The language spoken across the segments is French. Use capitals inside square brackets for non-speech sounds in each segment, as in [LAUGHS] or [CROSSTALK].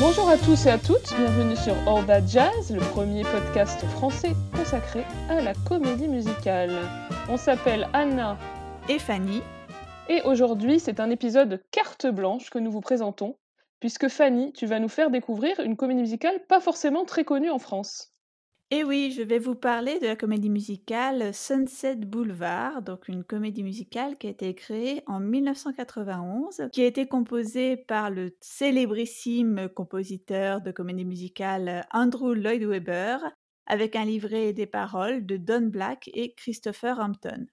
Bonjour à tous et à toutes, bienvenue sur That Jazz, le premier podcast français consacré à la comédie musicale. On s'appelle Anna et Fanny. Et aujourd'hui, c'est un épisode carte blanche que nous vous présentons, puisque Fanny, tu vas nous faire découvrir une comédie musicale pas forcément très connue en France. Et oui, je vais vous parler de la comédie musicale Sunset Boulevard, donc une comédie musicale qui a été créée en 1991, qui a été composée par le célébrissime compositeur de comédie musicale Andrew Lloyd Webber, avec un livret et des paroles de Don Black et Christopher Hampton.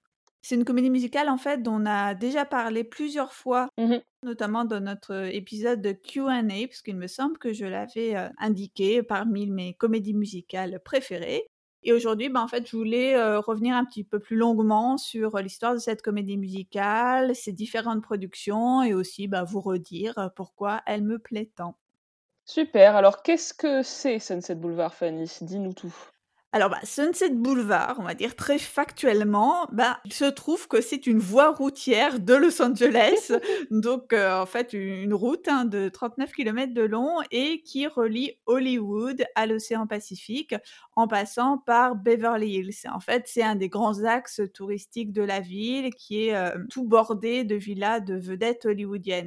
C'est une comédie musicale en fait dont on a déjà parlé plusieurs fois, mmh notamment dans notre épisode de Q&A, parce qu'il me semble que je l'avais indiqué parmi mes comédies musicales préférées. Et aujourd'hui, ben, en fait, je voulais revenir un petit peu plus longuement sur l'histoire de cette comédie musicale, ses différentes productions, et aussi ben, vous redire pourquoi elle me plaît tant. Super. Alors, qu'est-ce que c'est Sunset Boulevard, Fanny? Dis-nous tout. Alors, bah, Sunset Boulevard, on va dire très factuellement, bah, il se trouve que c'est une voie routière de Los Angeles, [LAUGHS] donc euh, en fait une route hein, de 39 km de long et qui relie Hollywood à l'océan Pacifique en passant par Beverly Hills. En fait, c'est un des grands axes touristiques de la ville qui est euh, tout bordé de villas de vedettes hollywoodiennes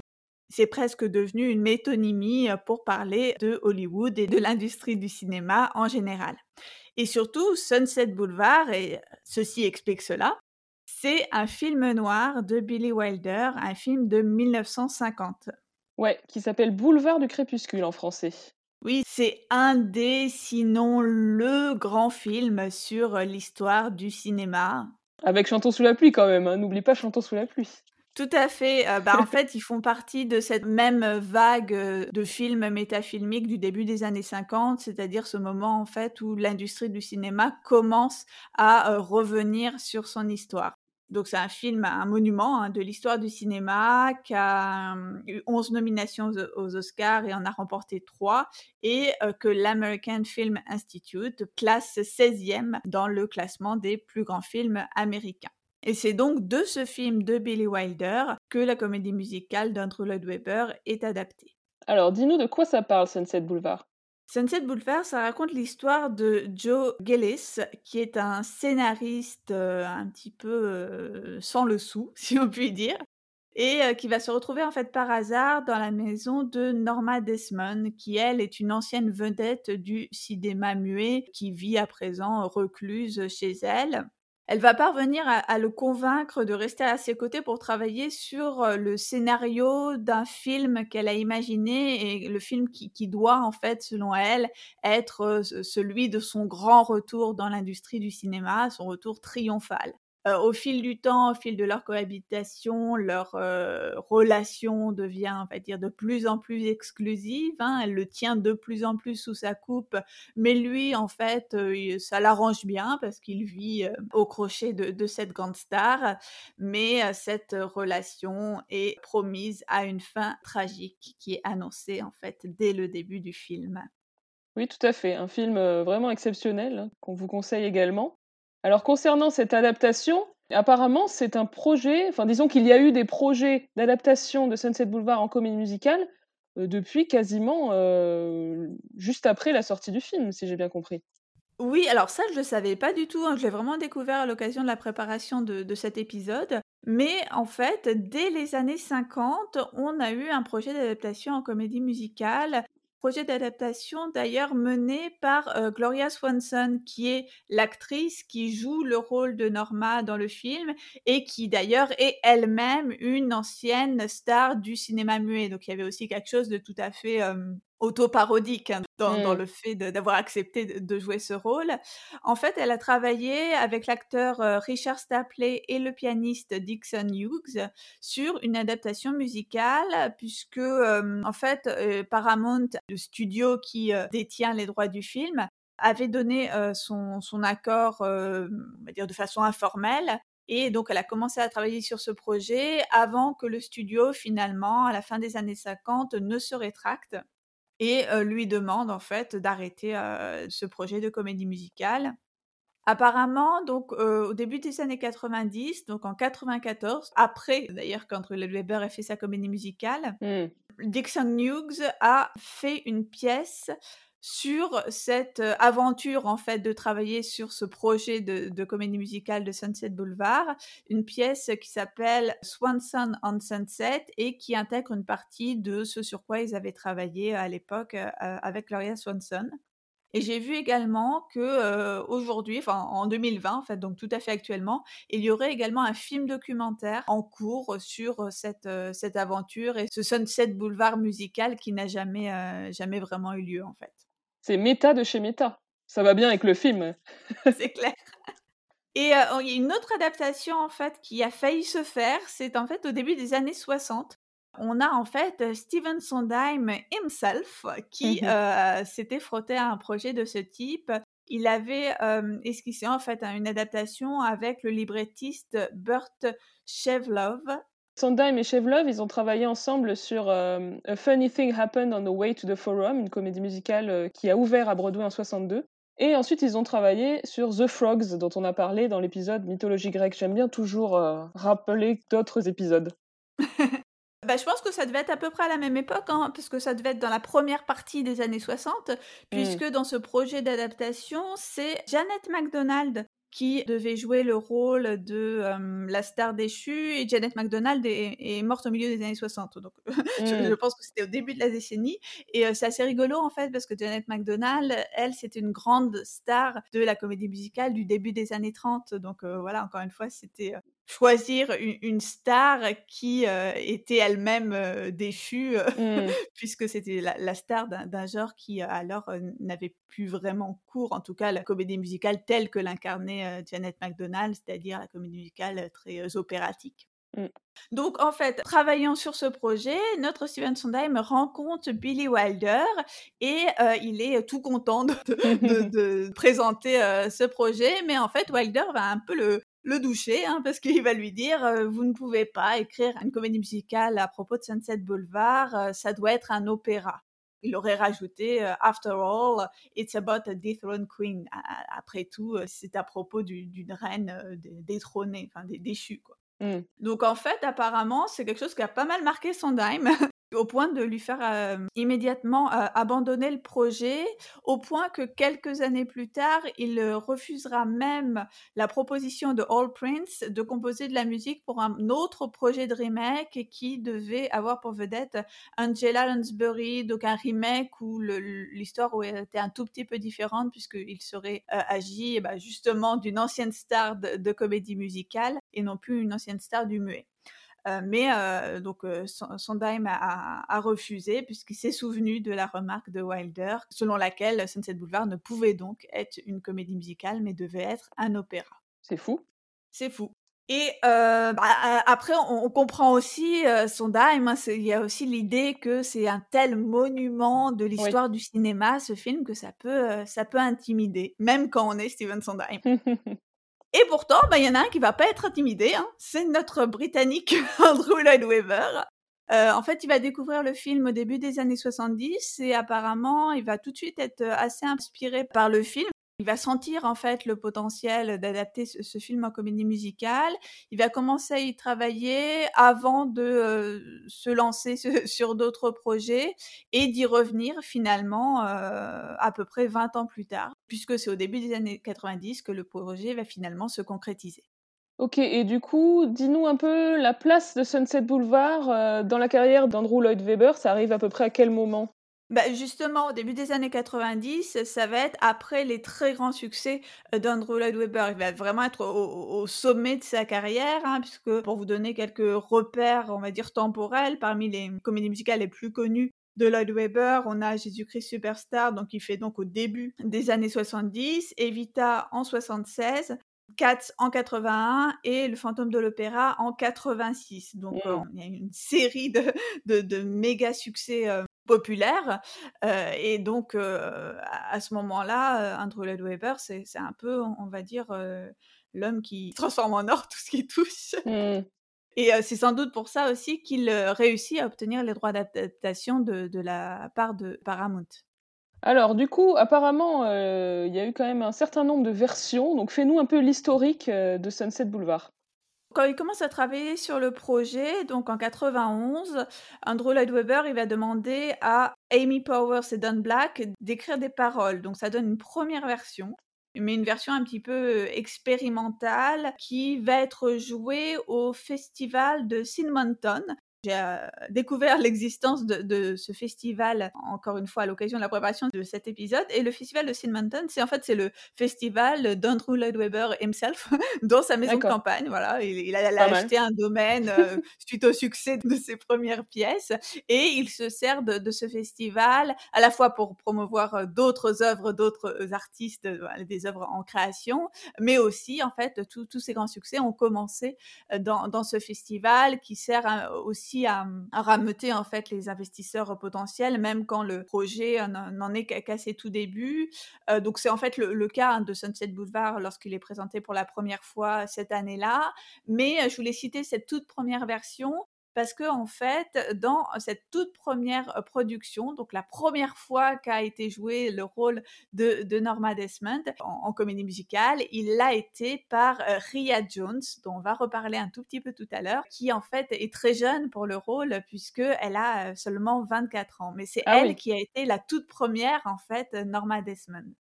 c'est presque devenu une métonymie pour parler de Hollywood et de l'industrie du cinéma en général. Et surtout, Sunset Boulevard, et ceci explique cela, c'est un film noir de Billy Wilder, un film de 1950. Ouais, qui s'appelle Boulevard du crépuscule en français. Oui, c'est un des, sinon le grand film sur l'histoire du cinéma. Avec Chantons sous la pluie quand même, hein. n'oublie pas Chantons sous la pluie. Tout à fait. Euh, bah, en fait, ils font partie de cette même vague euh, de films métafilmiques du début des années 50, c'est-à-dire ce moment en fait où l'industrie du cinéma commence à euh, revenir sur son histoire. Donc c'est un film, un monument hein, de l'histoire du cinéma qui a eu 11 nominations aux Oscars et en a remporté 3 et que l'American Film Institute classe 16e dans le classement des plus grands films américains. Et c'est donc de ce film de Billy Wilder que la comédie musicale d'Andrew Lloyd Webber est adaptée. Alors, dis-nous de quoi ça parle, Sunset Boulevard Sunset Boulevard, ça raconte l'histoire de Joe Gillis, qui est un scénariste euh, un petit peu euh, sans le sou, [LAUGHS] si on peut dire, et euh, qui va se retrouver en fait par hasard dans la maison de Norma Desmond, qui elle est une ancienne vedette du cinéma muet, qui vit à présent recluse chez elle elle va parvenir à, le convaincre de rester à ses côtés pour travailler sur euh, le scénario d'un film qu'elle a imaginé et le film qui, doit en fait, selon elle, être euh, celui de son grand retour dans l'industrie du cinéma, son retour triomphal. Euh, au fil du temps, au fil de leur cohabitation, leur euh, relation devient, on dire, de plus en plus exclusive. Hein. Elle le tient de plus en plus sous sa coupe, mais lui, en fait, euh, ça l'arrange bien parce qu'il vit au crochet de, de, cette grande star. Mais cette relation est promise à une fin tragique qui est annoncée, en fait, dès le début du film. Oui, tout à fait. Un film vraiment exceptionnel hein, qu'on vous conseille également. Alors concernant cette adaptation, apparemment c'est un projet, enfin disons qu'il y a eu des projets d'adaptation de Sunset Boulevard en comédie musicale euh, depuis quasiment euh, juste après la sortie du film, si j'ai bien compris. Oui, alors ça je ne le savais pas du tout, hein. je l'ai vraiment découvert à l'occasion de la préparation de, de cet épisode. Mais en fait, dès les années 50, on a eu un projet d'adaptation en comédie musicale projet d'adaptation d'ailleurs mené par Gloria Swanson, qui est l'actrice qui joue le rôle de Norma dans le film et qui d'ailleurs est elle-même une ancienne star du cinéma muet. Donc il y avait aussi quelque chose de tout à fait auto-parodique hein, dans, mmh. le fait d'avoir accepté de, jouer ce rôle. En fait, elle a travaillé avec l'acteur euh, Richard Stapley et le pianiste Dixon Hughes sur une adaptation musicale, puisque en fait, euh, Paramount, le studio qui euh, détient les droits du film, avait donné son, son, accord, on va dire de façon informelle, et donc, elle a commencé à travailler sur ce projet avant que le studio, finalement, à la fin des années 50, ne se rétracte et lui demande en fait d'arrêter ce projet de comédie musicale. Apparemment, donc au début des années 90, donc en 94, après d'ailleurs quand Weber a fait sa comédie musicale, mmh. Dixon Hughes a fait une pièce sur cette aventure en fait de travailler sur ce projet de, comédie musicale de Sunset Boulevard, une pièce qui s'appelle Swanson on Sunset et qui intègre une partie de ce sur quoi ils avaient travaillé à l'époque avec Gloria Swanson. Et j'ai vu également que aujourd'hui, en 2020 en fait, donc tout à fait actuellement, il y aurait également un film documentaire en cours sur cette, cette aventure et ce Sunset Boulevard musical qui n'a jamais, jamais vraiment eu lieu en fait. C'est méta de chez méta. Ça va bien avec le film. [LAUGHS] c'est clair. Et il y a une autre adaptation en fait qui a failli se faire, c'est en fait au début des années 60 on a en fait Steven Sondheim himself qui mmh s'était frotté à un projet de ce type. Il avait esquissé en fait une adaptation avec le librettiste Burt Chevlov. Sondheim et Chevlov, ils ont travaillé ensemble sur A Funny Thing Happened on the Way to the Forum, une comédie musicale qui a ouvert à Broadway en 62. Et ensuite, ils ont travaillé sur The Frogs, dont on a parlé dans l'épisode Mythologie grecque. J'aime bien toujours rappeler d'autres épisodes. [LAUGHS] Bah, je pense que ça devait être à peu près à la même époque, hein, parce que ça devait être dans la première partie des années 60, puisque mmh. dans ce projet d'adaptation, c'est Janet MacDonald qui devait jouer le rôle de la star déchue et Janet MacDonald est, morte au milieu des années 60 donc [LAUGHS] je, mmh. pense que c'était au début de la décennie. Et c'est assez rigolo en fait parce que Janet MacDonald elle c'était une grande star de la comédie musicale du début des années 30 donc voilà encore une fois c'était choisir une, star qui était elle-même déchue, mmh. [LAUGHS] puisque c'était la, star d'un genre qui alors n'avait plus vraiment cours, en tout cas la comédie musicale telle que l'incarnait Janet MacDonald, c'est-à-dire la comédie musicale très opératique. Mmh. Donc, en fait, travaillant sur ce projet, notre Steven Sondheim rencontre Billy Wilder et il est tout content de, [LAUGHS] présenter ce projet. Mais en fait, Wilder va un peu le, le doucher, hein, parce qu'il va lui dire vous ne pouvez pas écrire une comédie musicale à propos de Sunset Boulevard, ça doit être un opéra. Il aurait rajouté After all, it's about a dethroned queen. Après tout, c'est à propos d'une reine détrônée, enfin déchue quoi. Mmh. Donc en fait, apparemment, c'est quelque chose qui a pas mal marqué Sondheim [LAUGHS] au point de lui faire immédiatement abandonner le projet, au point que quelques années plus tard, il refusera même la proposition de All Prince de composer de la musique pour un autre projet de remake qui devait avoir pour vedette Angela Lansbury, donc un remake où l'histoire était un tout petit peu différente puisqu'il serait agi eh ben, justement d'une ancienne star de comédie musicale et non plus une ancienne star du muet. Euh, mais euh, donc euh, Sondheim a, refusé puisqu'il s'est souvenu de la remarque de Wilder selon laquelle Sunset Boulevard ne pouvait donc être une comédie musicale mais devait être un opéra. C'est fou. C'est fou. Et bah, après, on, comprend aussi Sondheim, hein, il y a aussi l'idée que c'est un tel monument de l'histoire du cinéma, ce film, que ça peut, ça peut intimider, même quand on est Steven Sondheim. [LAUGHS] Et pourtant, bah, il y en a un qui va pas être intimidé, hein. c'est notre Britannique [LAUGHS] Andrew Lloyd Webber. Euh, en fait, il va découvrir le film au début des années 70 et apparemment, il va tout de suite être assez inspiré par le film. Il va sentir en fait le potentiel d'adapter ce, film en comédie musicale. Il va commencer à y travailler avant de euh, se lancer [LAUGHS] sur d'autres projets et d'y revenir finalement euh, à peu près 20 ans plus tard, puisque c'est au début des années 90 que le projet va finalement se concrétiser. Ok, et du coup, dis-nous un peu la place de Sunset Boulevard euh, dans la carrière d'Andrew Lloyd Webber. Ça arrive à peu près à quel moment? Bah, justement, au début des années 90, ça va être après les très grands succès euh, d'Andrew Lloyd Webber. Il va vraiment être au, sommet de sa carrière, hein, puisque pour vous donner quelques repères, on va dire temporels, parmi les comédies musicales les plus connues de Lloyd Webber, on a Jésus-Christ Superstar, donc il fait donc au début des années 70, Evita en 76, Cats en 81 et Le Fantôme de l'Opéra en 86. Donc mmh. il y a une série de, de, méga succès euh, populaire. et donc, à ce moment-là, Andrew Lloyd Webber, c'est un peu, on va dire, l'homme qui [LAUGHS] transforme en or tout ce qui touche. Mmh. Et c'est sans doute pour ça aussi qu'il réussit à obtenir les droits d'adaptation de, de, la part de Paramount. Alors, du coup, apparemment, il y a eu quand même un certain nombre de versions. Donc, fais-nous un peu l'historique de Sunset Boulevard. Quand il commence à travailler sur le projet, donc en 91, Andrew Lloyd Webber, il va demander à Amy Powers et Don Black d'écrire des paroles. Donc ça donne une première version mais une version un petit peu expérimentale qui va être jouée au festival de Sinmonton j'ai découvert l'existence de, ce festival, encore une fois, à l'occasion de la préparation de cet épisode. Et le festival de Mountain, c'est en fait c'est le festival d'Andrew Lloyd Webber himself, [LAUGHS] dans sa maison de campagne. Voilà, il, a, acheté un domaine [LAUGHS] suite au succès de ses premières pièces. Et il se sert de, ce festival à la fois pour promouvoir d'autres œuvres, d'autres artistes, des œuvres en création, mais aussi, en fait, tous ces grands succès ont commencé dans, dans ce festival qui sert aussi à, rameuter en fait les investisseurs potentiels, même quand le projet n'en est qu'à ses tout débuts. Euh, donc c'est en fait le, cas de Sunset Boulevard lorsqu'il est présenté pour la première fois cette année-là. Mais euh, je voulais citer cette toute première version parce que en fait, dans cette toute première production, donc la première fois qu'a été joué le rôle de, Norma Desmond en, comédie musicale, il l'a été par Ria Jones, dont on va reparler un tout petit peu tout à l'heure, qui en fait est très jeune pour le rôle puisque elle a seulement 24 ans. Mais c'est ah elle qui a été la toute première en fait Norma Desmond.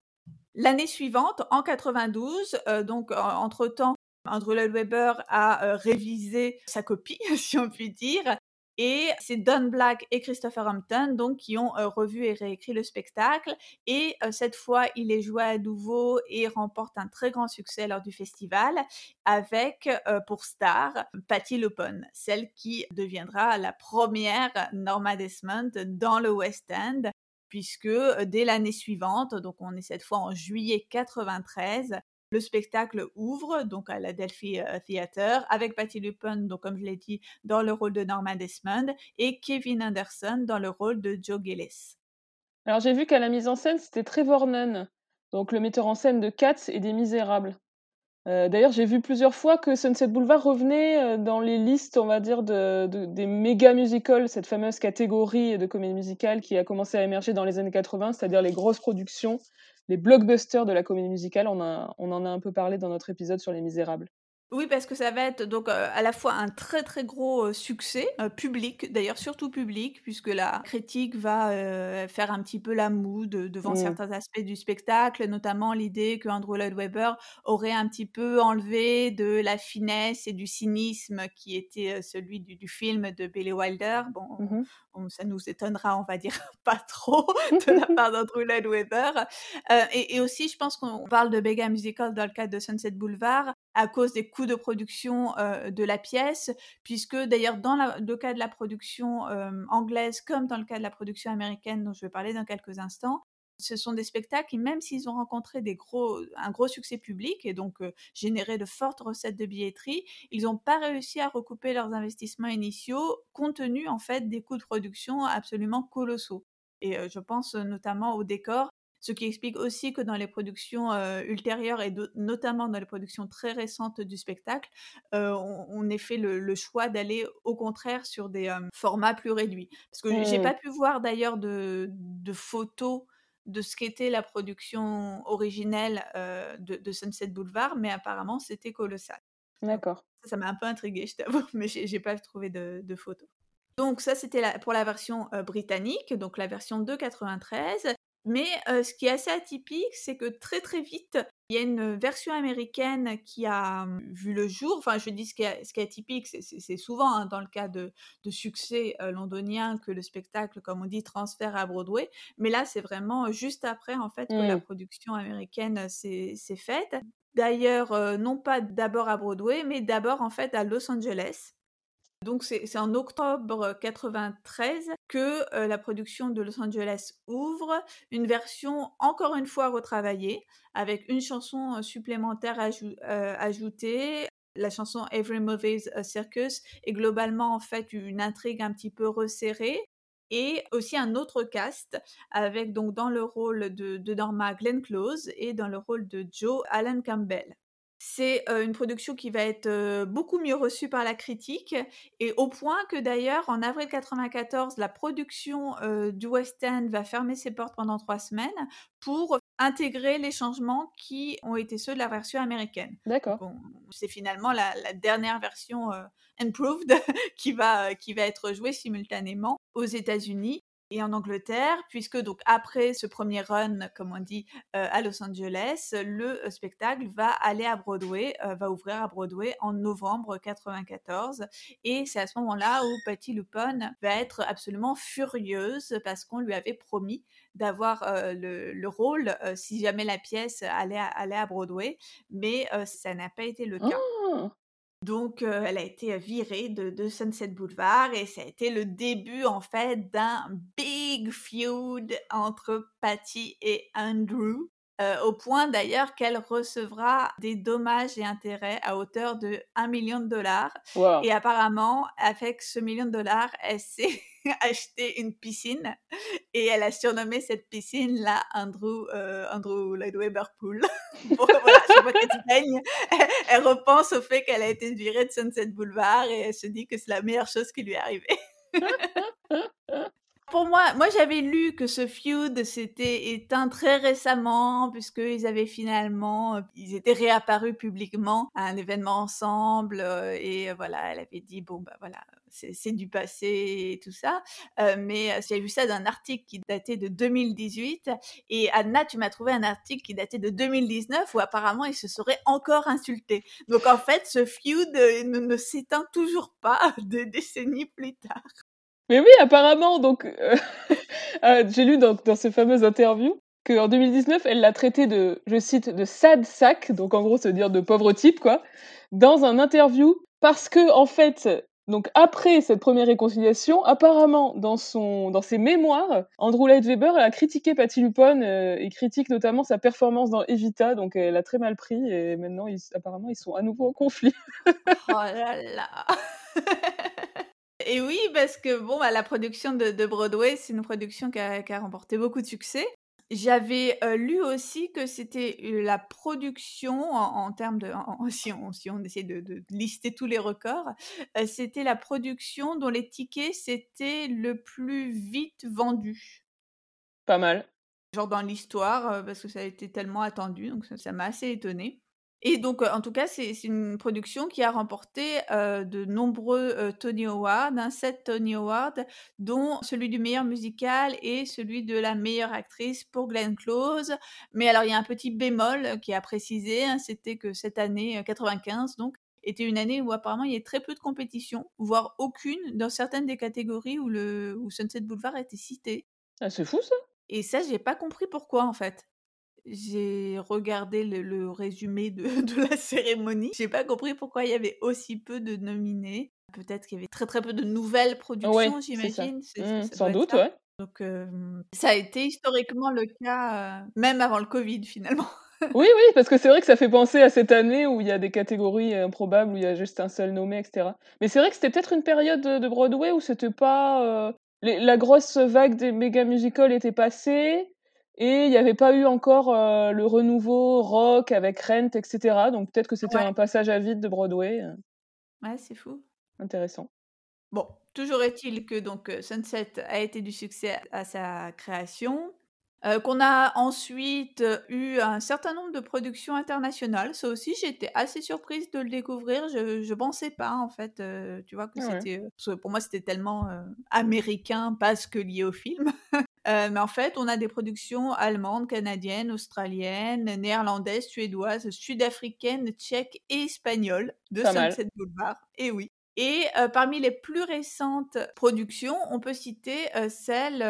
L'année suivante, en 92, donc entre temps, Andrew Lloyd Webber a révisé sa copie, [LAUGHS] si on peut dire. Et c'est Don Black et Christopher Hampton donc qui ont revu et réécrit le spectacle. Et cette fois, il est joué à nouveau et remporte un très grand succès lors du festival avec pour star Patty LuPone, celle qui deviendra la première Norma Desmond dans le West End puisque dès l'année suivante, donc on est cette fois en juillet 93, le spectacle ouvre donc à la Delphi euh, Theatre avec Patty Lupin, comme je l'ai dit, dans le rôle de Norman Desmond et Kevin Anderson dans le rôle de Joe Gillis. Alors j'ai vu qu'à la mise en scène, c'était Trevor Nunn, donc le metteur en scène de Cats et des Misérables. Euh, d'ailleurs, j'ai vu plusieurs fois que Sunset Boulevard revenait euh, dans les listes, on va dire, des méga musicals, cette fameuse catégorie de comédie musicale qui a commencé à émerger dans les années 80, c'est-à-dire les grosses productions les blockbusters de la comédie musicale. On en a un peu parlé dans notre épisode sur Les Misérables. Oui, parce que ça va être donc à la fois un très très gros succès public, d'ailleurs surtout public, puisque la critique va faire un petit peu la moue devant mmh. certains aspects du spectacle, notamment l'idée que Andrew Lloyd Webber aurait un petit peu enlevé de la finesse et du cynisme qui était celui du, film de Billy Wilder. Bon, mmh ça nous étonnera, on va dire, [LAUGHS] pas trop [LAUGHS] de la part d'Andrew Lloyd Webber. Et, et, aussi, je pense qu'on parle de Bega Musical dans le cadre de Sunset Boulevard à cause des coûts de production de la pièce, puisque d'ailleurs dans le cas de la production anglaise comme dans le cas de la production américaine dont je vais parler dans quelques instants, ce sont des spectacles qui, même s'ils ont rencontré des gros, un gros succès public et donc généré de fortes recettes de billetterie, ils n'ont pas réussi à recouper leurs investissements initiaux compte tenu en fait des coûts de production absolument colossaux. Et je pense notamment au décor ce qui explique aussi que dans les productions ultérieures et notamment dans les productions très récentes du spectacle, on, ait fait le, choix d'aller au contraire sur des formats plus réduits. Parce que j'ai pas mmh. pu voir d'ailleurs de, photos de ce qu'était la production originelle de, Sunset Boulevard, mais apparemment c'était colossal. D'accord. Ça m'a un peu intriguée, je t'avoue, [LAUGHS] mais j'ai pas trouvé de, photos. Donc ça, c'était pour la version britannique, donc la version de 93. Mais ce qui est assez atypique, c'est que très très vite, il y a une version américaine qui a vu le jour. Enfin, je dis ce qui est, ce qui est atypique, c'est souvent hein, dans le cas de, succès londonien que le spectacle, comme on dit, transfère à Broadway. Mais là, c'est vraiment juste après, en fait, que la mmh. production américaine s'est faite. D'ailleurs, non pas d'abord à Broadway, mais d'abord, en fait, à Los Angeles. Donc c'est en octobre 93 que la production de Los Angeles ouvre, une version encore une fois retravaillée, avec une chanson supplémentaire ajoutée, la chanson Every Movie's Circus, et globalement en fait une intrigue un petit peu resserrée, et aussi un autre cast avec donc dans le rôle de, de Norma Glenn Close et dans le rôle de Joe Allen Campbell. C'est, une production qui va être, beaucoup mieux reçue par la critique et au point que d'ailleurs en avril 94, la production, du West End va fermer ses portes pendant 3 semaines pour intégrer les changements qui ont été ceux de la version américaine. D'accord. C'est finalement la la dernière version, improved [LAUGHS] qui va, qui va être jouée simultanément aux États-Unis et en Angleterre, puisque donc après ce premier run, comme on dit, heu, à Los Angeles, le, heu, spectacle va aller à Broadway, heu, va ouvrir à Broadway en novembre 94 et c'est à ce moment-là où Patti LuPone va être absolument furieuse parce qu'on lui avait promis d'avoir, le le rôle, si jamais la pièce allait à à Broadway, mais ça n'a pas été le cas. Oh! Donc heu, elle a été, virée de Sunset Boulevard et ça a été le début en fait d'un big feud entre Patti et Andrew, heu, au point d'ailleurs qu'elle recevra des dommages et intérêts à hauteur de 1 000 000 Waouh! et apparemment avec ce 1 000 000 elle s'est [LAUGHS] acheté une piscine et elle a surnommé cette piscine-là Andrew, heu, Andrew Lloyd Webber Pool. [LAUGHS] Bon voilà, chaque fois qu'elle baigne, elle elle repense au fait qu'elle a été virée de Sunset Boulevard et elle se dit que c'est la meilleure chose qui lui est arrivée. [LAUGHS] Pour moi moi j'avais lu que ce feud s'était éteint très récemment puisqu'ils avaient finalement, heu, ils étaient réapparus publiquement à un événement ensemble, heu et voilà, elle avait dit: «Bon bah voilà, c'est du passé et tout ça». Heu, mais j'ai vu ça d'un article qui datait de 2018 et Anna, tu m'as trouvé un article qui datait de 2019 où apparemment ils se seraient encore insultés. Donc en fait, ce feud, ne ne s'éteint toujours pas [LAUGHS] des décennies plus tard. Mais oui, apparemment, donc heu, heu, [LAUGHS] j'ai lu dans dans ces fameuses interviews qu'en 2019, elle l'a traité de, je cite: «de sad sack», donc en gros, veut dire de pauvre type, quoi, dans un interview parce qu'en fait, donc après cette première réconciliation, apparemment dans son dans ses mémoires, Andrew Lloyd Webber a critiqué Patti LuPone, heu, il critique notamment sa performance dans Evita, donc elle a très mal pris et maintenant apparemment ils sont à nouveau en conflit. Oh là là! [LAUGHS] Et oui, parce que bon, bah, la production de de Broadway, c'est une production qui a qui a remporté beaucoup de succès. J'avais, heu, lu aussi que c'était, heu, la production en en termes de en en si on si on essaie de de lister tous les records, heu, c'était la production dont les tickets s'étaient le plus vite vendus. Pas mal. Genre dans l'histoire, parce que ça a été tellement attendu, donc ça m'a assez étonnée. Et donc, en tout cas, c'est une production qui a remporté, heu, de nombreux, heu, Tony Awards, hein, 7 Tony Awards, dont celui du meilleur musical et celui de la meilleure actrice pour Glenn Close. Mais alors il y a un petit bémol, heu, qui est à préciser, hein, c'était que cette année, heu, 95 donc, était une année où apparemment il y avait très peu de compétition, voire aucune dans certaines des catégories où le où Sunset Boulevard était cité. Ah, c'est fou ça! Et ça, j'ai pas compris pourquoi en fait. J'ai regardé le le résumé de [LAUGHS] de la cérémonie. J'ai pas compris pourquoi il y avait aussi peu de nominés. Peut-être qu'il y avait très, très peu de nouvelles Ouais, productions, ça. j'imagine, Mmh, sans doute, ouais. Donc hem, ça a été historiquement le cas, heu, même avant le covid finalement. [LAUGHS] Oui, oui, parce que c'est vrai que ça fait penser à cette année où il y a des catégories improbables, où il y a juste un seul nommé et cetera. Mais c'est vrai que c'était peut-être une période, de Broadway où c'était pas, les la grosse vague des méga musicals était passée et il y avait pas eu encore, heu, le renouveau rock avec Rent et cetera. Donc peut-être que c'était Ouais. un passage à vide de Broadway, heu Ouais, c'est fou. Intéressant. Bon, toujours est-il que donc, heu, Sunset a été du succès à sa création, qu'on a ensuite eu un certain nombre de productions internationales. Ça aussi, été assez surprise de le découvrir. Je je pensais pas en fait, tu vois, que Ah ouais. c'était, pour moi, c'était tellement, heu, américain parce que lié au film. [LAUGHS] Heu, mais en fait, on a des productions allemandes, canadiennes, australiennes, néerlandaises, suédoises, sud-africaines, tchèques et espagnoles de Pas mal. Sunset Boulevard. Et oui. Et heu, parmi les plus récentes productions, on peut citer, heu, celle,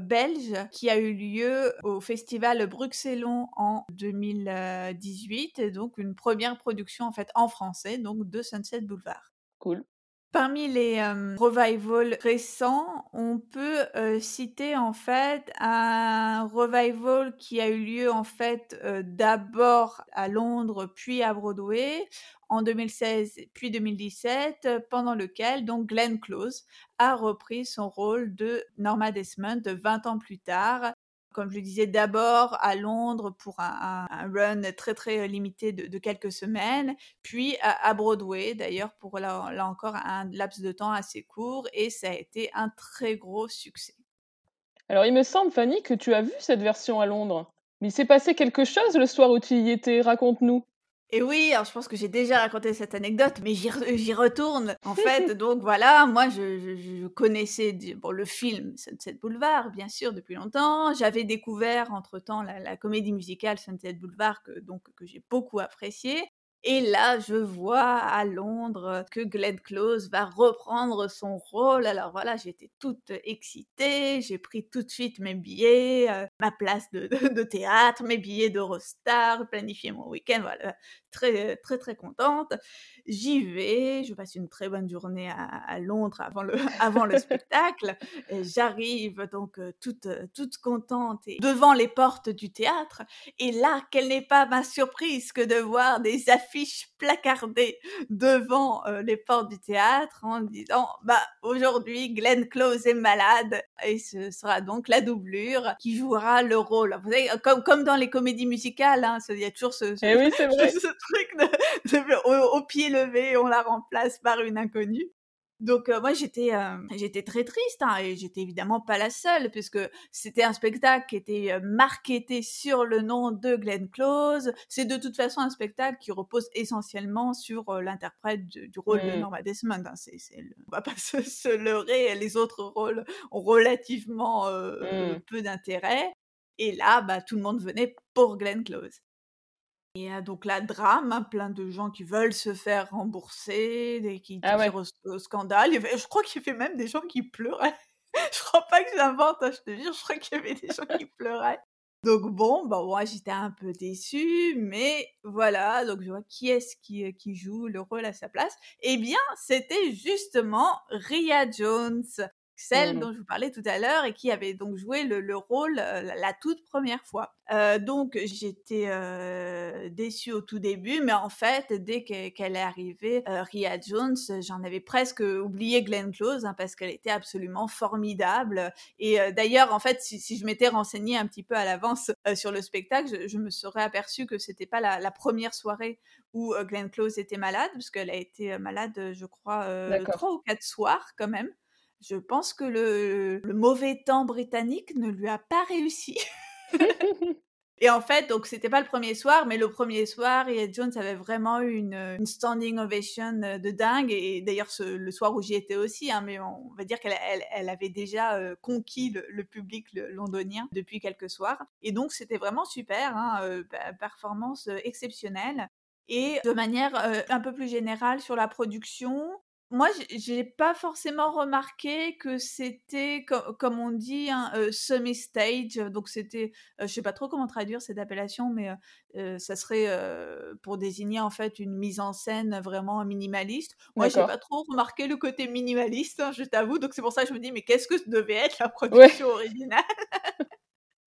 belge qui a eu lieu au festival Bruxellon en 2018 et donc une 1re production en fait en français donc de Sunset Boulevard. Cool. Parmi les, hem, revivals récents, on peut, heu, citer en fait un revival qui a eu lieu en fait, heu, d'abord à Londres puis à Broadway en 2016 puis 2017, pendant lequel donc Glenn Close a repris son rôle de Norma Desmond 20 ans plus tard. Comme je le disais, d'abord à Londres pour un, run très très limité de, quelques semaines, puis à, Broadway d'ailleurs pour là, là, encore un laps de temps assez court et ça a été un très gros succès. Alors il me semble, Fanny, que tu as vu cette version à Londres. Mais il s'est passé quelque chose le soir où tu y étais, raconte-nous. Et oui, alors je pense que j'ai déjà raconté cette anecdote, mais j'y retourne. En [LAUGHS] fait, donc voilà, moi je, connaissais bon, le film Sunset Boulevard, bien sûr, depuis longtemps. J'avais découvert entre-temps la, la, comédie musicale Sunset Boulevard, que, donc, que j'ai beaucoup appréciée. Et là, je vois à Londres que Glenn Close va reprendre son rôle. Alors voilà, j'étais toute excitée. J'ai pris tout de suite mes billets, euh, ma place de, théâtre, mes billets d'Eurostar, planifié mon week-end. Voilà, très très très contente. J'y vais, je passe une très bonne journée à, Londres avant le, [LAUGHS] avant le spectacle. J'arrive donc euh, toute, euh, toute contente et devant les portes du théâtre. Et là, quelle n'est pas ma surprise que de voir des affiches placardées devant euh, les portes du théâtre en disant bah aujourd'hui Glenn Close est malade et ce sera donc la doublure qui jouera le rôle. Vous savez, comme, comme dans les comédies musicales, hein, il y a toujours ce, eh oui, [LAUGHS] ce, truc de, au pied levé, on la remplace par une inconnue. Donc euh, moi j'étais euh, j'étais très triste hein, et j'étais évidemment pas la seule puisque c'était un spectacle qui était marketé sur le nom de Glenn Close. C'est de toute façon un spectacle qui repose essentiellement sur l'interprète du, rôle de Norma Desmond. Hein. C'est, on va pas [LAUGHS] se, leurrer, les autres rôles ont relativement mmh. peu d'intérêt. Et là, bah, tout le monde venait pour Glenn Close. Et donc là, drame, hein, plein de gens qui veulent se faire rembourser, des, qui ah tirent au, scandale. je crois qu'il y avait même des gens qui pleuraient. [LAUGHS] je crois pas que j'invente, hein, je te dis, je crois qu'il y avait des gens qui pleuraient. Donc bon, bah moi j'étais un peu déçue, mais voilà, donc je vois qui est-ce qui, qui joue le rôle à sa place. Eh bien, c'était justement Ria Jones celle mmh. dont je vous parlais tout à l'heure et qui avait donc joué le, rôle la toute première fois. donc j'étais déçue au tout début, mais en fait dès qu'elle est arrivée, Ria Jones, j'en avais presque oublié Glenn Close hein, parce qu'elle était absolument formidable. Et d'ailleurs en fait si, je m'étais renseignée un petit peu à l'avance sur le spectacle, je, me serais aperçue que c'était pas la, première soirée où Glenn Close était malade, parce qu'elle a été malade, je crois, trois ou quatre soirs quand même je pense que le, mauvais temps britannique ne lui a pas réussi. [LAUGHS] [LAUGHS] Et en fait, donc c'était pas le premier soir, mais le premier soir, Ria Jones avait vraiment eu une, standing ovation euh, de dingue. Et d'ailleurs, le soir où j'y étais aussi, hein, mais on va dire qu'elle elle, avait déjà euh, conquis le, public londonien depuis quelques soirs. Et donc, c'était vraiment super, hein, euh, performance exceptionnelle. Et de manière un peu plus générale sur la production, moi, j'ai pas forcément remarqué que c'était, comme on dit, un semi-stage. Donc, c'était, je sais pas trop comment traduire cette appellation, mais ça serait pour désigner en fait une mise en scène vraiment minimaliste. Moi, j'ai pas trop remarqué le côté minimaliste, hein, je t'avoue. Donc, c'est pour ça que je me dis, mais qu'est-ce que devait être la production originale?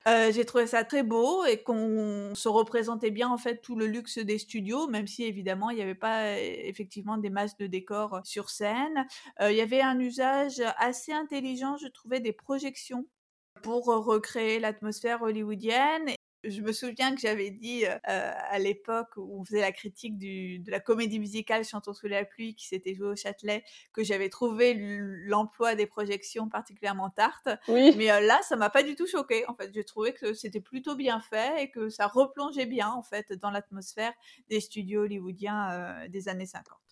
Euh, j'ai trouvé ça très beau et qu'on se représentait bien en fait tout le luxe des studios, même si évidemment il n'y avait pas euh, effectivement des masses de décors sur scène. Euh, il y avait un usage assez intelligent, je trouvais, des projections pour recréer l'atmosphère hollywoodienne je me souviens que j'avais dit euh, à l'époque où on faisait la critique de la comédie musicale Chantons sous la pluie qui s'était jouée au Châtelet que j'avais trouvé l'emploi des projections particulièrement tarte. Oui. Mais euh, là, ça m'a pas du tout choqué. En fait, j'ai trouvé que c'était plutôt bien fait et que ça replongeait bien en fait dans l'atmosphère des studios hollywoodiens euh, des années 50.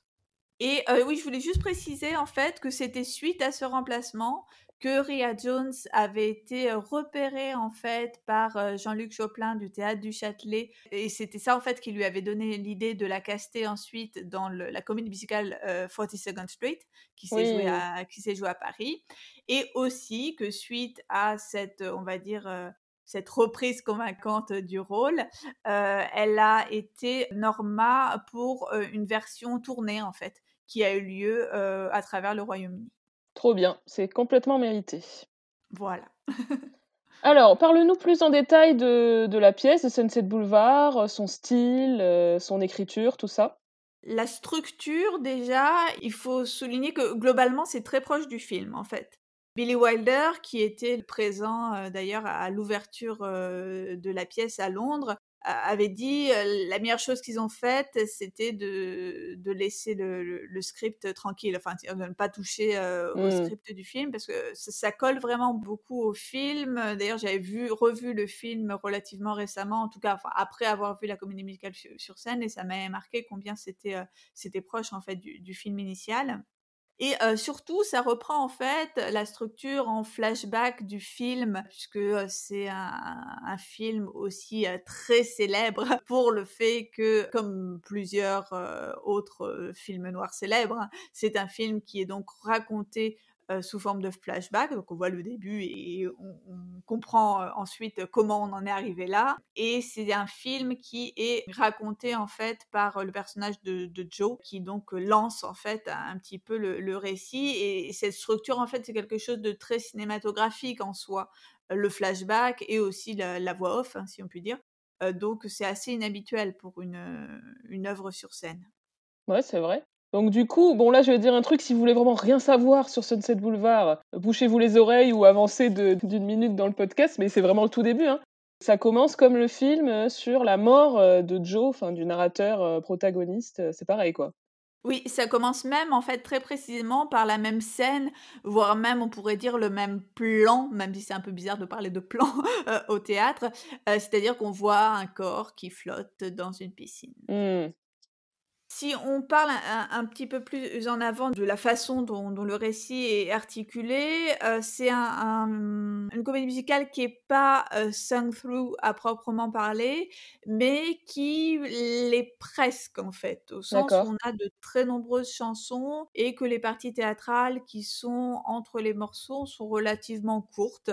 Et oui, je voulais juste préciser en fait que c'était suite à ce remplacement que Ria Jones avait été repérée en fait par Jean-Luc Choplin du théâtre du Châtelet. Et c'était ça en fait qui lui avait donné l'idée de la caster ensuite dans la comédie musicale 42nd Street qui s'est jouée à qui s'est jouée à Paris. Et aussi que suite à cette on va dire cette reprise convaincante du rôle, elle a été Norma pour une version tournée en fait qui a eu lieu à travers le Royaume-Uni. Trop bien, c'est complètement mérité. Voilà. [LAUGHS] Alors, parle-nous plus en détail de, de, la pièce de Sunset Boulevard, son style, euh, son écriture, tout ça. La structure, déjà, il faut souligner que globalement, c'est très proche du film, en fait. Billy Wilder, qui était présent d'ailleurs à l'ouverture de la pièce à Londres, avait dit la meilleure chose qu'ils ont faite, c'était de, de laisser le, le, script tranquille, enfin de ne pas toucher au mmh. script du film parce que ça, colle vraiment beaucoup au film. D'ailleurs, j'avais vu revu le film relativement récemment, en tout cas après avoir vu la comédie musicale sur, scène, et ça m'a marqué combien c'était c'était proche en fait du, du film initial. Et surtout, ça reprend en fait la structure en flashback du film, puisque c'est un, film aussi très célèbre [LAUGHS] pour le fait que, comme plusieurs autres films noirs célèbres, hein, c'est un film qui est donc raconté euh, sous forme de flashback. Donc on voit le début et on, comprend euh, ensuite comment on en est arrivé là. Et c'est un film qui est raconté en fait par le personnage de, Joe qui donc lance en fait un petit peu le, récit. Et cette structure en fait c'est quelque chose de très cinématographique en soi. Le flashback et aussi la, voix off, hein, si on peut dire. Euh, donc c'est assez inhabituel pour une, une œuvre sur scène. Ouais, c'est vrai. Donc du coup, bon là je vais dire un truc, si vous voulez vraiment rien savoir sur Sunset Boulevard, bouchez-vous les oreilles ou avancez d'une minute dans le podcast, mais c'est vraiment le tout début. Hein. Ça commence comme le film euh, sur la mort euh, de Joe, enfin du narrateur euh, protagoniste, c'est pareil quoi. Oui, ça commence même en fait très précisément par la même scène, voire même on pourrait dire le même plan, même si c'est un peu bizarre de parler de plan [LAUGHS] au théâtre, c'est-à-dire qu'on voit un corps qui flotte dans une piscine. Mmh. Si on parle un, petit peu plus en avant de la façon dont, le récit est articulé, euh, c'est un, une comédie musicale qui n'est pas euh, sung through à proprement parler, mais qui l'est presque en fait, au sens où on a de très nombreuses chansons et que les parties théâtrales qui sont entre les morceaux sont relativement courtes.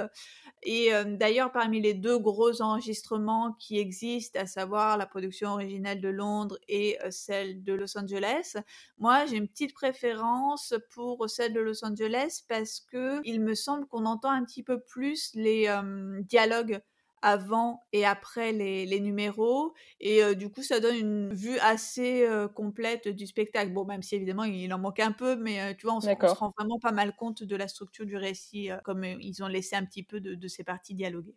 Et euh, d'ailleurs, parmi les deux gros enregistrements qui existent, à savoir la production originale de Londres et celle de Los Angeles. Moi, j'ai une petite préférence pour celle de Los Angeles parce que il me semble qu'on entend un petit peu plus les dialogues avant et après les, numéros et du coup ça donne une vue assez complète du spectacle. Bon même si évidemment il en manque un peu mais tu vois on se, rend vraiment pas mal compte de la structure du récit comme ils ont laissé un petit peu de ces parties dialoguées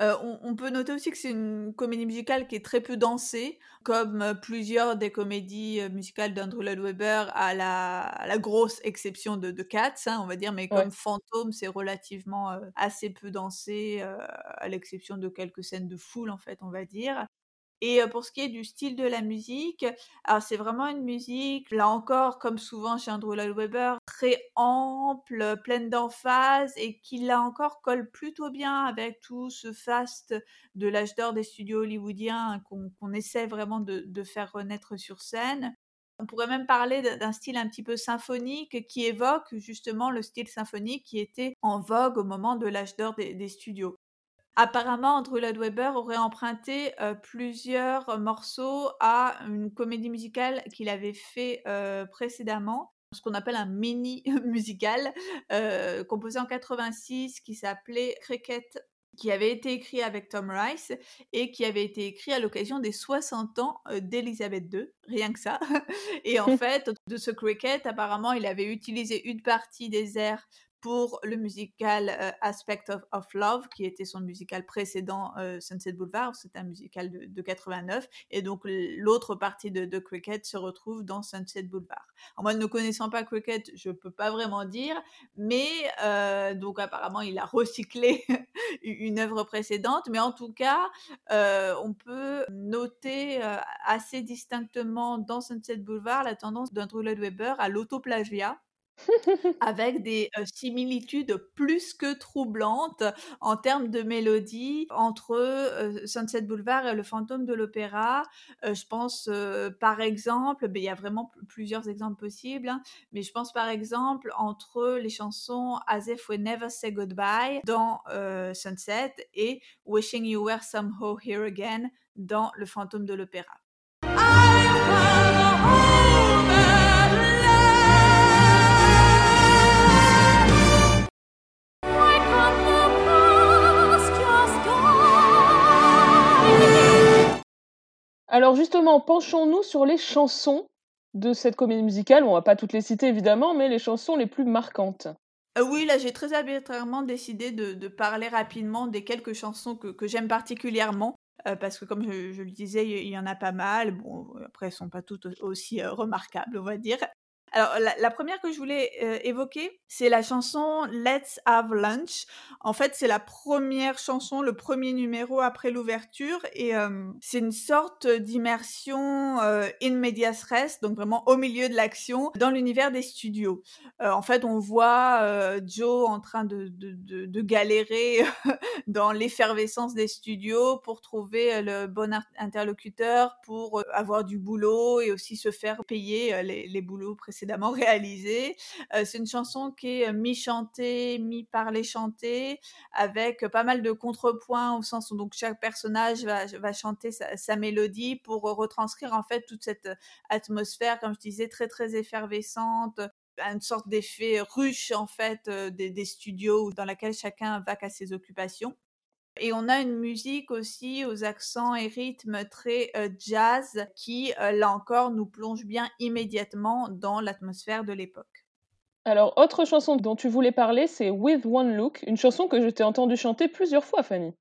on, peut noter aussi que c'est une comédie musicale qui est très peu dansée, comme plusieurs des comédies musicales d'Andrew Lloyd Webber, à la, grosse exception de, Cats, hein, on va dire, mais comme Fantôme, c'est relativement assez peu dansé, à l'exception de quelques scènes de foule, en fait, on va dire. Et pour ce qui est du style de la musique, alors c'est vraiment une musique, là encore, comme souvent chez Andrew Lloyd Webber, très ample, pleine d'emphase et qui là encore colle plutôt bien avec tout ce faste de l'âge d'or des studios hollywoodiens qu'on essaie vraiment de, faire renaître sur scène. On pourrait même parler d'un style un petit peu symphonique qui évoque justement le style symphonique qui était en vogue au moment de l'âge d'or des studios. Apparemment, Andrew Lloyd Webber aurait emprunté plusieurs morceaux à une comédie musicale qu'il avait fait précédemment, ce qu'on appelle un mini [LAUGHS] musical, composé en 86, qui s'appelait Cricket qui avait été écrit avec Tom Rice et qui avait été écrit à l'occasion des 60 ans d'Elisabeth II, rien que ça. [LAUGHS] Et en [LAUGHS] fait, de ce cricket, apparemment, il avait utilisé une partie des airs pour le musical euh, Aspect of, Love, qui était son musical précédent euh, Sunset Boulevard, c'est un musical de, 89, et donc l'autre partie de, Cricket se retrouve dans Sunset Boulevard. En moi, ne connaissant pas Cricket, je peux pas vraiment dire, mais euh, donc apparemment il a recyclé [LAUGHS] une œuvre précédente, mais en tout cas, on peut noter assez distinctement dans Sunset Boulevard la tendance d'Andrew Lloyd Webber à l'autoplagiat avec des similitudes plus que troublantes en termes de mélodie entre Sunset Boulevard et le fantôme de l'opéra. je pense par exemple, ben, il y a vraiment plusieurs exemples possibles, hein, mais je pense par exemple entre les chansons As If We Never Say Goodbye dans Sunset et Wishing You Were Somehow Here Again dans Le fantôme de l'opéra. Alors justement, penchons-nous sur les chansons de cette comédie musicale. On va pas toutes les citer évidemment, mais les chansons les plus marquantes. oui, là, j'ai très arbitrairement décidé de parler rapidement des quelques chansons que j'aime particulièrement, parce que comme je le disais, il y en a pas mal. Bon, après, elles sont pas toutes aussi, remarquables, on va dire. Alors, la, première que je voulais euh, évoquer, c'est la chanson Let's Have Lunch. En fait, c'est la première chanson, le premier numéro après l'ouverture, et euh, c'est une sorte d'immersion euh, in medias res, donc vraiment au milieu de l'action, dans l'univers des studios. en fait, on voit Joe en train de, galérer [LAUGHS] dans l'effervescence des studios pour trouver le bon interlocuteur, pour avoir du boulot et aussi se faire payer les, les boulots précédents [LAUGHS] réalisé. c'est une chanson qui est mi-chantée, mi-parlée chantée, avec pas mal de contrepoints au sens où donc chaque personnage va, chanter sa, mélodie pour retranscrire en fait toute cette atmosphère, comme je disais, très très effervescente, une sorte d'effet ruche en fait des, des, studios dans laquelle chacun va qu'à ses occupations. Et on a une musique aussi aux accents et rythmes très jazz qui, là encore, nous plonge bien immédiatement dans l'atmosphère de l'époque. Alors, autre chanson dont tu voulais parler, c'est With One Look, une chanson que je t'ai entendue chanter plusieurs fois, Fanny.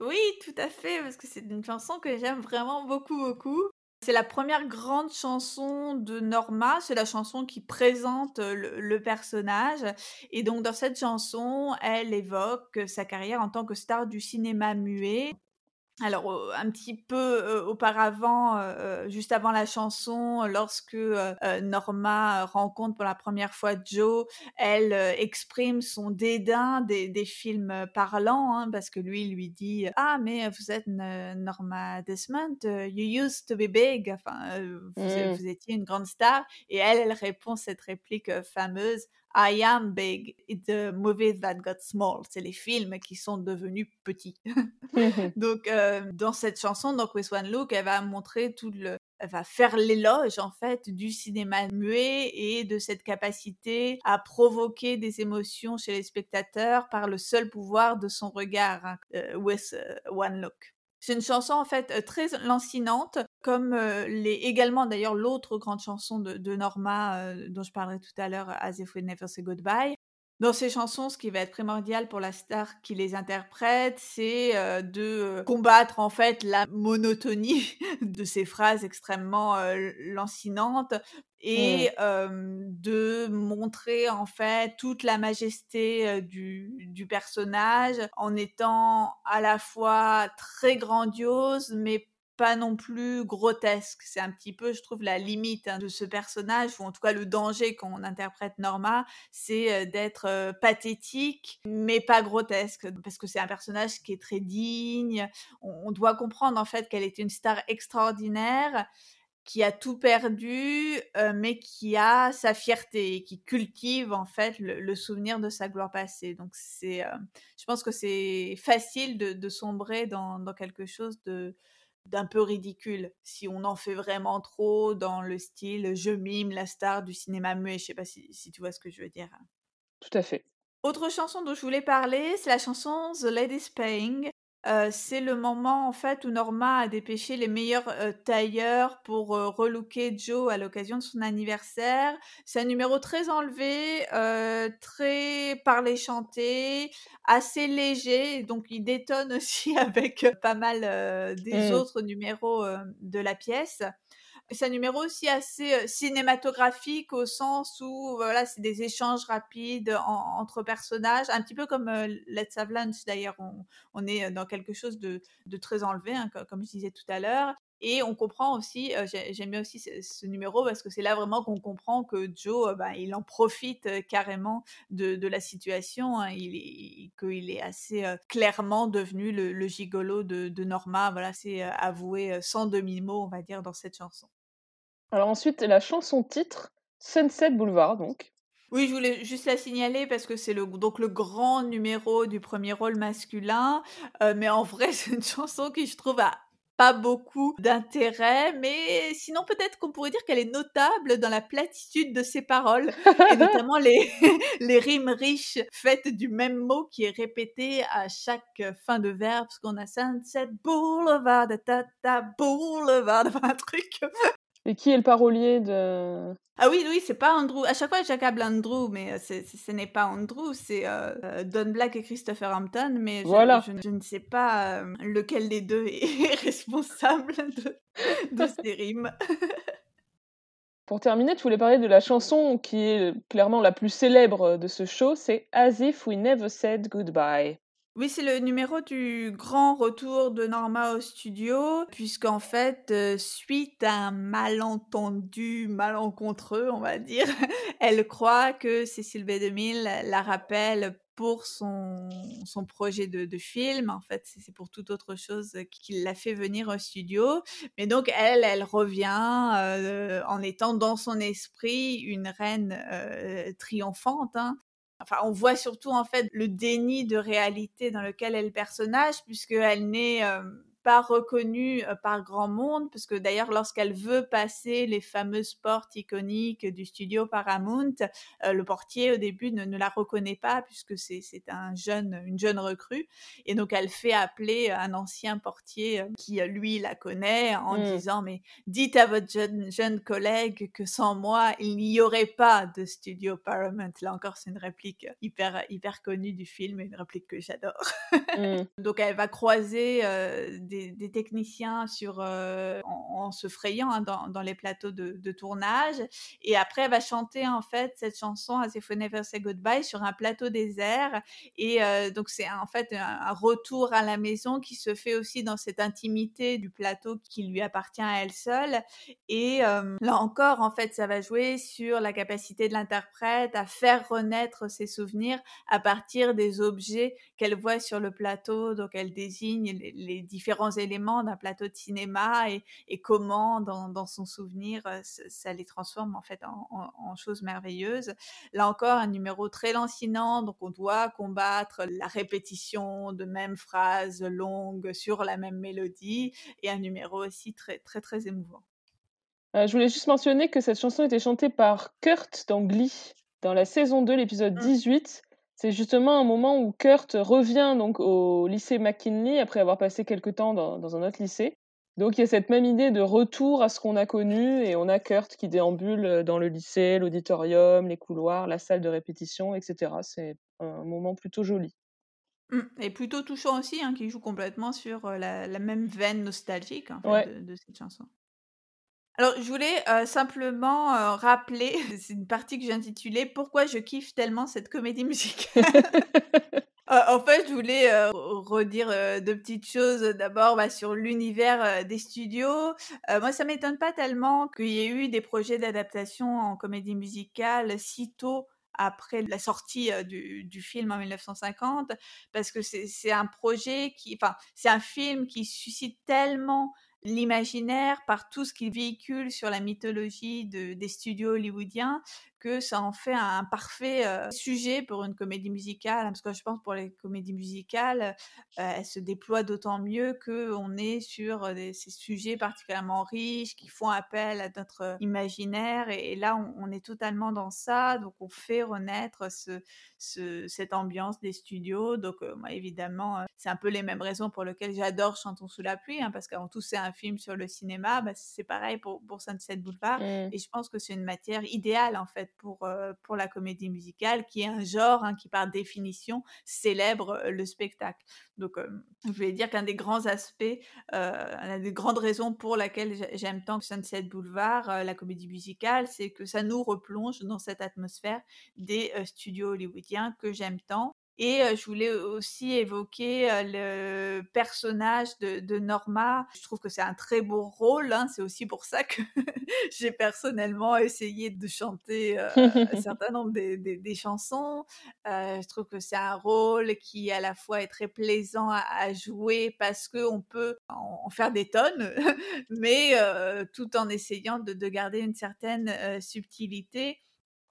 Oui, tout à fait, parce que c'est une chanson que j'aime vraiment beaucoup, beaucoup. C'est la première grande chanson de Norma, c'est la chanson qui présente le, personnage. Et donc dans cette chanson, elle évoque sa carrière en tant que star du cinéma muet. Alors, un petit peu auparavant, juste avant la chanson, lorsque Norma rencontre pour la première fois Joe, elle exprime son dédain des, films parlants, hein, parce que lui lui dit Ah, mais vous êtes Norma Desmond, you used to be big, enfin, vous, mmh. vous, étiez une grande star. Et elle, elle répond cette réplique fameuse I am big, it's the movies that got small. C'est les films qui sont devenus petits. [LAUGHS] donc, euh, dans cette chanson, donc With One Look, elle va montrer tout le, elle va faire l'éloge en fait du cinéma muet et de cette capacité à provoquer des émotions chez les spectateurs par le seul pouvoir de son regard. Hein, with One Look. C'est une chanson en fait très lancinante, comme les, également d'ailleurs l'autre grande chanson de, Norma dont je parlerai tout à l'heure, As If We Never Say Goodbye. Dans ces chansons, ce qui va être primordial pour la star qui les interprète, c'est de combattre en fait la monotonie [LAUGHS] de ces phrases extrêmement lancinantes et mmh. de montrer en fait toute la majesté du, du, personnage en étant à la fois très grandiose mais pas non plus grotesque. C'est un petit peu, je trouve, la limite hein, de ce personnage, ou en tout cas le danger quand on interprète Norma, c'est d'être pathétique, mais pas grotesque, parce que c'est un personnage qui est très digne. On, doit comprendre en fait qu'elle est une star extraordinaire qui a tout perdu, mais qui a sa fierté et qui cultive en fait le, souvenir de sa gloire passée. Donc c'est, je pense que c'est facile de, sombrer dans, quelque chose de, d'un peu ridicule si on en fait vraiment trop dans le style je mime la star du cinéma muet. Je sais pas si, tu vois ce que je veux dire. Tout à fait. Autre chanson dont je voulais parler, c'est la chanson The Lady's Paying c'est le moment en fait où Norma a dépêché les meilleurs tailleurs pour relooker Joe à l'occasion de son anniversaire. C'est un numéro très enlevé, très parlé chanté, assez léger, donc il détonne [LAUGHS] aussi avec pas mal des mmh. autres numéros de la pièce. C'est un numéro aussi assez cinématographique au sens où voilà, c'est des échanges rapides entre personnages, un petit peu comme Let's Have Lunch d'ailleurs. On, est dans quelque chose de, très enlevé, hein, comme je disais tout à l'heure. Et on comprend aussi, j'aime bien aussi ce, numéro parce que c'est là vraiment qu'on comprend que Joe, ben, il en profite carrément de, la situation, hein. il qu'il est assez clairement devenu le, gigolo de, de Norma. Voilà, c'est avoué sans demi-mot, on va dire, dans cette chanson. Alors ensuite, la chanson titre, Sunset Boulevard, donc. Oui, je voulais juste la signaler parce que c'est le, donc le grand numéro du premier rôle masculin. Euh, mais en vrai, [LAUGHS] c'est une chanson qui, je trouve, a pas beaucoup d'intérêt, mais sinon peut-être qu'on pourrait dire qu'elle est notable dans la platitude de ses paroles, et [LAUGHS] notamment les, [LAUGHS] les rimes riches faites du même mot qui est répété à chaque fin de verbe, parce qu'on a Sunset Boulevard, ta ta boulevard, un truc Et qui est le parolier de Ah oui, oui, c'est pas Andrew. À chaque fois, j'accable Andrew, mais euh, c'est- c'est- ce n'est pas Andrew, c'est euh, euh, Don Black et Christopher Hampton, mais je, Voilà. je- je ne sais pas euh, lequel des deux est [LAUGHS] responsable de, de [LAUGHS] ces rimes. [LAUGHS] Pour terminer, tu voulais parler de la chanson qui est clairement la plus célèbre de ce show, c'est As If We Never Said Goodbye. Oui, c'est le numéro du grand retour de Norma au studio, puisqu'en fait, euh, suite à un malentendu, malencontreux, on va dire, [LAUGHS] elle croit que Cécile B2000 la rappelle pour son, son projet de, film. En fait, c'est pour toute autre chose qu'il l'a fait venir au studio. Mais donc, elle, elle revient euh, en étant dans son esprit une reine euh, triomphante. hein. Enfin, on voit surtout en fait le déni de réalité dans lequel est le personnage, puisqu'elle n'est pas reconnue euh, par grand monde, parce que d'ailleurs lorsqu'elle veut passer les fameuses portes iconiques du studio Paramount, euh, le portier au début ne, ne la reconnaît pas puisque c'est c'est un jeune, une jeune recrue, et donc elle fait appeler un ancien portier euh, qui euh, lui la connaît en Mm. disant mais dites à votre jeune, jeune collègue que sans moi il n'y aurait pas de studio Paramount. Là encore c'est une réplique hyper hyper connue du film une réplique que j'adore. Mm. [LAUGHS] Donc elle va croiser euh, des, des techniciens sur, euh, en, se frayant hein, dans, dans les plateaux de, de tournage. Et après, elle va chanter en fait cette chanson As If We Never Say Goodbye sur un plateau désert. Et euh, donc c'est en fait un, retour à la maison qui se fait aussi dans cette intimité du plateau qui lui appartient à elle seule. Et euh, là encore, en fait, ça va jouer sur la capacité de l'interprète à faire renaître ses souvenirs à partir des objets qu'elle voit sur le plateau. Donc, elle désigne les différents éléments d'un plateau de cinéma et, et comment, dans, dans, son souvenir, euh, ça les transforme en fait en, en, en, choses merveilleuses. Là encore, un numéro très lancinant. Donc, on doit combattre la répétition de mêmes phrases longues sur la même mélodie et un numéro aussi très, très, très émouvant. Euh, je voulais juste mentionner que cette chanson était chantée par Kurt dans Glee, dans la saison 2, l'épisode 18. C'est justement un moment où Kurt revient donc au lycée McKinley après avoir passé quelques temps dans, dans, un autre lycée. Donc il y a cette même idée de retour à ce qu'on a connu et on a Kurt qui déambule dans le lycée, l'auditorium, les couloirs, la salle de répétition, etc. C'est un moment plutôt joli. Mmh, et plutôt touchant aussi, hein, qui joue complètement sur la, la, même veine nostalgique en fait, ouais. de, de, cette chanson. Alors, je voulais euh, simplement euh, rappeler, [LAUGHS] c'est une partie que j'ai intitulée Pourquoi je kiffe tellement cette comédie musicale? [LAUGHS] [LAUGHS] euh, en fait, je voulais redire deux petites choses. D'abord, bah, sur l'univers des studios. Moi, ça m'étonne pas tellement qu'il y ait eu des projets d'adaptation en comédie musicale si tôt après la sortie du, du, film en 1950, parce que c'est un projet qui, enfin, c'est un film qui suscite tellement l'imaginaire par tout ce qu'il véhicule sur la mythologie de, des studios hollywoodiens que ça en fait un, parfait euh, sujet pour une comédie musicale parce que je pense pour les comédies musicales euh, elles se déploient d'autant mieux qu'on est sur des, ces sujets particulièrement riches qui font appel à notre imaginaire et, et là on, on, est totalement dans ça. Donc on fait renaître ce, ce, cette ambiance des studios. Donc euh, moi évidemment c'est un peu les mêmes raisons pour lesquelles j'adore Chantons sous la pluie hein, parce qu'avant tout c'est un film sur le cinéma. Bah, c'est pareil pour, pour Sunset Boulevard Mm. et je pense que c'est une matière idéale en fait pour, euh, pour la comédie musicale, qui est un genre hein, qui, par définition, célèbre euh, le spectacle. Donc, euh, je voulais dire qu'un des grands aspects, une des grandes raisons pour laquelle j'aime tant Sunset Boulevard, la comédie musicale, c'est que ça nous replonge dans cette atmosphère des studios hollywoodiens que j'aime tant. Et je voulais aussi évoquer le personnage de, de, Norma. Je trouve que c'est un très beau rôle. Hein. C'est aussi pour ça que [LAUGHS] j'ai personnellement essayé de chanter euh, un [LAUGHS] certain nombre des, des, des chansons. Euh, je trouve que c'est un rôle qui à la fois est très plaisant à, à jouer parce qu'on peut en, en, faire des tonnes, [LAUGHS] mais euh, tout en essayant de, de garder une certaine subtilité.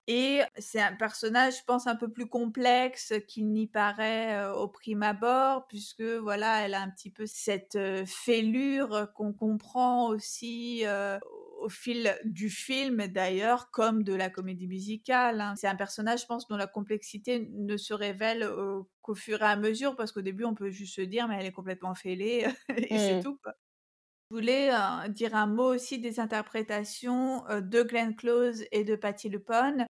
Et c'est un personnage, je pense, un peu plus complexe qu'il n'y paraît euh, au prime abord, puisque voilà, elle a un petit peu cette euh, fêlure qu'on comprend aussi euh, au fil du film, d'ailleurs, comme de la comédie musicale. Hein. C'est un personnage, je pense, dont la complexité ne se révèle qu'au fur et à mesure, parce qu'au début, on peut juste se dire, mais elle est complètement fêlée, [LAUGHS] et mmh. c'est tout. Quoi. Je voulais dire un mot aussi des interprétations de Glenn Close et de Patti LuPone.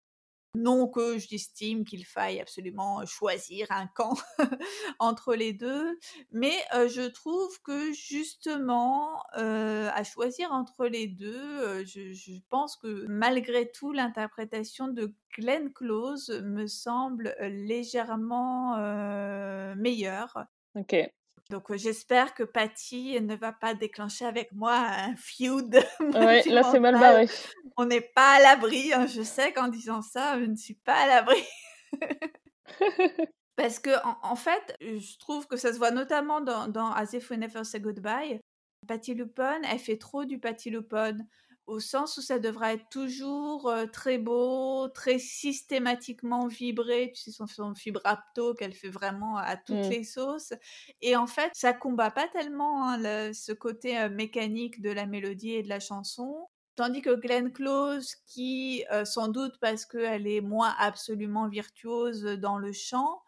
Non que j'estime qu'il faille absolument choisir un camp [LAUGHS] entre les deux, mais je trouve que justement, à choisir entre les deux, je, pense que malgré tout, l'interprétation de Glenn Close me semble légèrement meilleure. Ok. Donc j'espère que Patty ne va pas déclencher avec moi un feud. [LAUGHS] Ouais, là c'est mal barré. On n'est pas à l'abri. Hein. Je sais qu'en disant ça, je ne suis pas à l'abri. [LAUGHS] Parce que en, fait, je trouve que ça se voit notamment dans, dans As If We Never Say Goodbye. Patty Lupone, elle fait trop du Patty Lupone au sens où ça devrait être toujours très beau, très systématiquement vibré. Tu sais, son, son vibrato qu'elle fait vraiment à toutes mmh. les sauces. Et en fait, ça combat pas tellement hein, ce côté mécanique de la mélodie et de la chanson. Tandis que Glenn Close, qui, sans doute parce qu'elle est moins absolument virtuose dans le chant,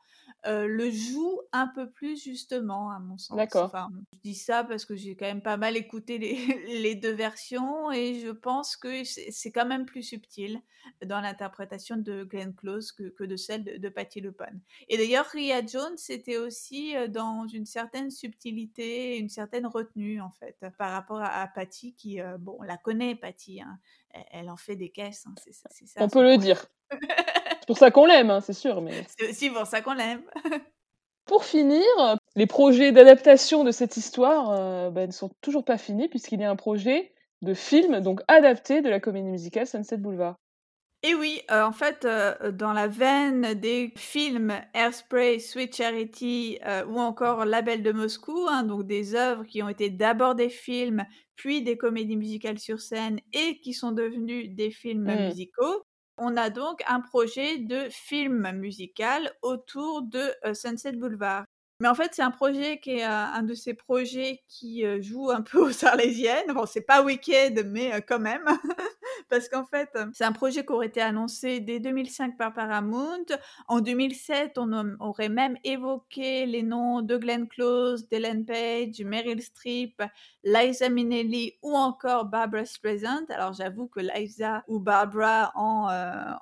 le joue un peu plus justement, à mon sens. D'accord. Enfin, je dis ça parce que j'ai quand même pas mal écouté les, [LAUGHS] les deux versions et je pense que c'est quand même plus subtil dans l'interprétation de Glenn Close que, que de celle de, de Patti LuPone. Et d'ailleurs, Ria Jones était aussi dans une certaine subtilité, une certaine retenue en fait, par rapport à, à Patty qui, bon, on la connaît Patty, hein. Elle, en fait des caisses. Hein. c'est ça, on peut le dire. [LAUGHS] C'est pour ça qu'on l'aime, hein, c'est sûr. Mais... C'est aussi pour ça qu'on l'aime. [LAUGHS] pour finir, les projets d'adaptation de cette histoire euh, ben, ne sont toujours pas finis puisqu'il y a un projet de film donc adapté de la comédie musicale Sunset Boulevard. Et oui, euh, en fait, euh, dans la veine des films Airspray, Sweet Charity ou encore La Belle de Moscou, hein, donc des œuvres qui ont été d'abord des films, puis des comédies musicales sur scène et qui sont devenues des films mmh. musicaux, on a donc un projet de film musical autour de Sunset Boulevard. Mais en fait, c'est un projet qui est un de ces projets qui joue un peu [LAUGHS] aux Arlésiennes. Bon, c'est pas Wicked, mais quand même. [LAUGHS] Parce qu'en fait, c'est un projet qui aurait été annoncé dès 2005 par Paramount. En 2007, on aurait même évoqué les noms de Glenn Close, d'Ellen Page, Meryl Streep, Liza Minnelli ou encore Barbara Streisand. Alors, j'avoue que Liza ou Barbara en,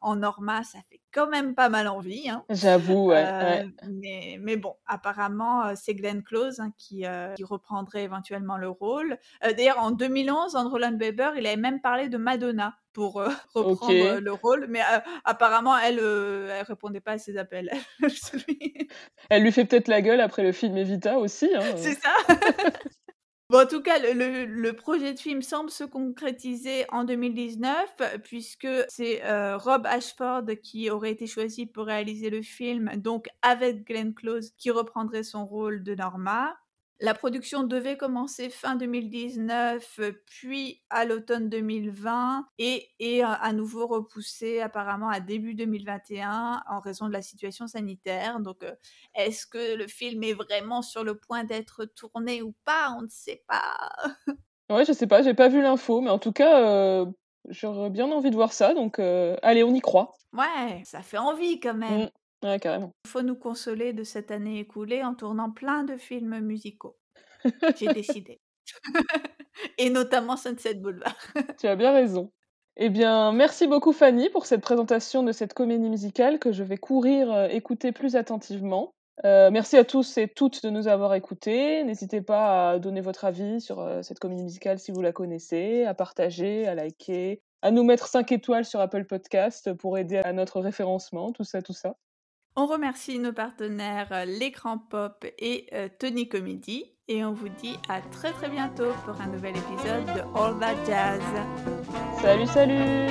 en Norma, ça fait quand même pas mal envie. Hein. J'avoue, ouais, Mais, mais, bon, apparemment, c'est Glenn Close hein, qui, qui, reprendrait éventuellement le rôle. D'ailleurs, en 2011, Andrew Lloyd Webber, il avait même parlé de Madonna pour [LAUGHS] reprendre le rôle, mais apparemment, elle, elle répondait pas à ses appels. [LAUGHS] elle lui fait peut-être la gueule après le film Evita aussi. Hein, c'est ça [LAUGHS] en tout cas, le, projet de film semble se concrétiser en 2019, puisque c'est euh, Rob Ashford qui aurait été choisi pour réaliser le film, donc avec Glenn Close qui reprendrait son rôle de Norma. La production devait commencer fin 2019, puis à l'automne 2020, et est à nouveau repoussée apparemment à début 2021 en raison de la situation sanitaire. Donc, euh, est-ce que le film est vraiment sur le point d'être tourné ou pas? On ne sait pas. [LAUGHS] ouais, je sais pas, j'ai pas vu l'info, mais en tout cas, euh, j'aurais bien envie de voir ça. Donc, euh, allez, on y croit. Ouais, ça fait envie quand même. Mmh. Ouais, carrément. Il faut nous consoler de cette année écoulée en tournant plein de films musicaux. J'ai [LAUGHS] décidé. [LAUGHS] Et notamment Sunset Boulevard. [LAUGHS] tu as bien raison. Eh bien, merci beaucoup Fanny pour cette présentation de cette comédie musicale que je vais courir euh, écouter plus attentivement. Euh, merci à tous et toutes de nous avoir écoutés. N'hésitez pas à donner votre avis sur euh, cette comédie musicale si vous la connaissez, à partager, à liker, à nous mettre 5 étoiles sur Apple Podcast pour aider à notre référencement, tout ça, tout ça. On remercie nos partenaires euh, L'écran pop et euh, Tony Comedy et on vous dit à très très bientôt pour un nouvel épisode de All That Jazz. Salut salut